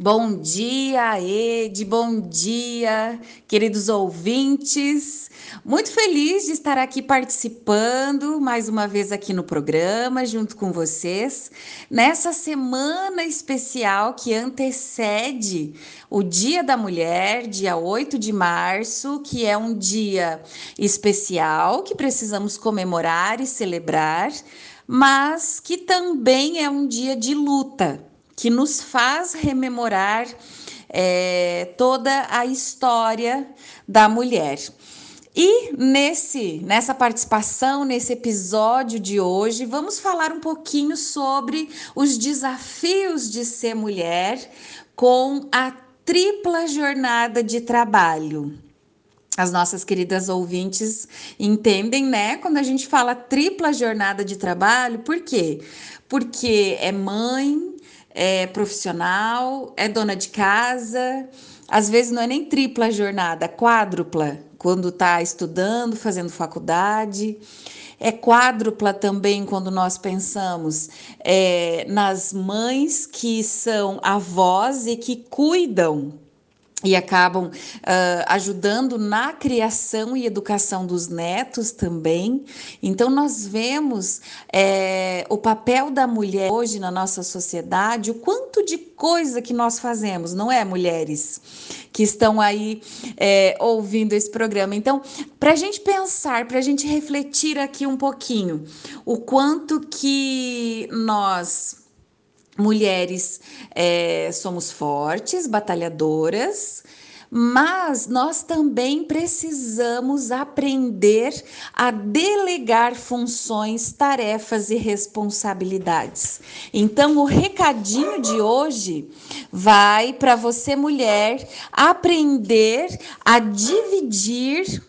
Bom dia, Ed, bom dia, queridos ouvintes. Muito feliz de estar aqui participando mais uma vez aqui no programa, junto com vocês, nessa semana especial que antecede o Dia da Mulher, dia 8 de março, que é um dia especial que precisamos comemorar e celebrar, mas que também é um dia de luta que nos faz rememorar é, toda a história da mulher. E nesse nessa participação, nesse episódio de hoje, vamos falar um pouquinho sobre os desafios de ser mulher com a tripla jornada de trabalho. As nossas queridas ouvintes entendem, né? Quando a gente fala tripla jornada de trabalho, por quê? Porque é mãe, é profissional, é dona de casa, às vezes não é nem tripla jornada, é quádrupla, quando está estudando, fazendo faculdade. É quádrupla também quando nós pensamos é, nas mães que são avós e que cuidam e acabam uh, ajudando na criação e educação dos netos também. Então, nós vemos é, o papel da mulher hoje na nossa sociedade, o quanto de coisa que nós fazemos, não é, mulheres que estão aí é, ouvindo esse programa? Então, para a gente pensar, para a gente refletir aqui um pouquinho, o quanto que nós mulheres é, somos fortes, batalhadoras, mas nós também precisamos aprender a delegar funções, tarefas e responsabilidades. Então, o recadinho de hoje vai para você, mulher, aprender a dividir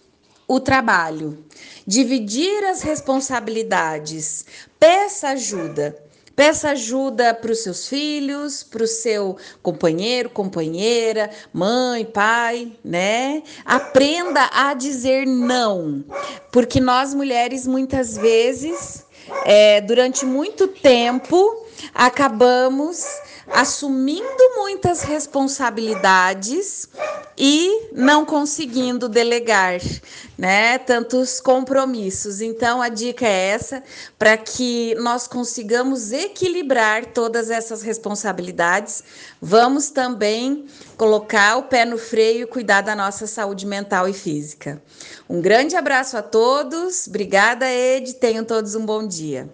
o trabalho, dividir as responsabilidades. Peça ajuda. Peça ajuda para os seus filhos, para o seu companheiro, companheira, mãe, pai, né? Aprenda a dizer não, porque nós mulheres muitas vezes, é, durante muito tempo, acabamos assumindo muitas responsabilidades e não conseguindo delegar, né, tantos compromissos. Então a dica é essa para que nós consigamos equilibrar todas essas responsabilidades. Vamos também colocar o pé no freio e cuidar da nossa saúde mental e física. Um grande abraço a todos. Obrigada, Ed. Tenham todos um bom dia.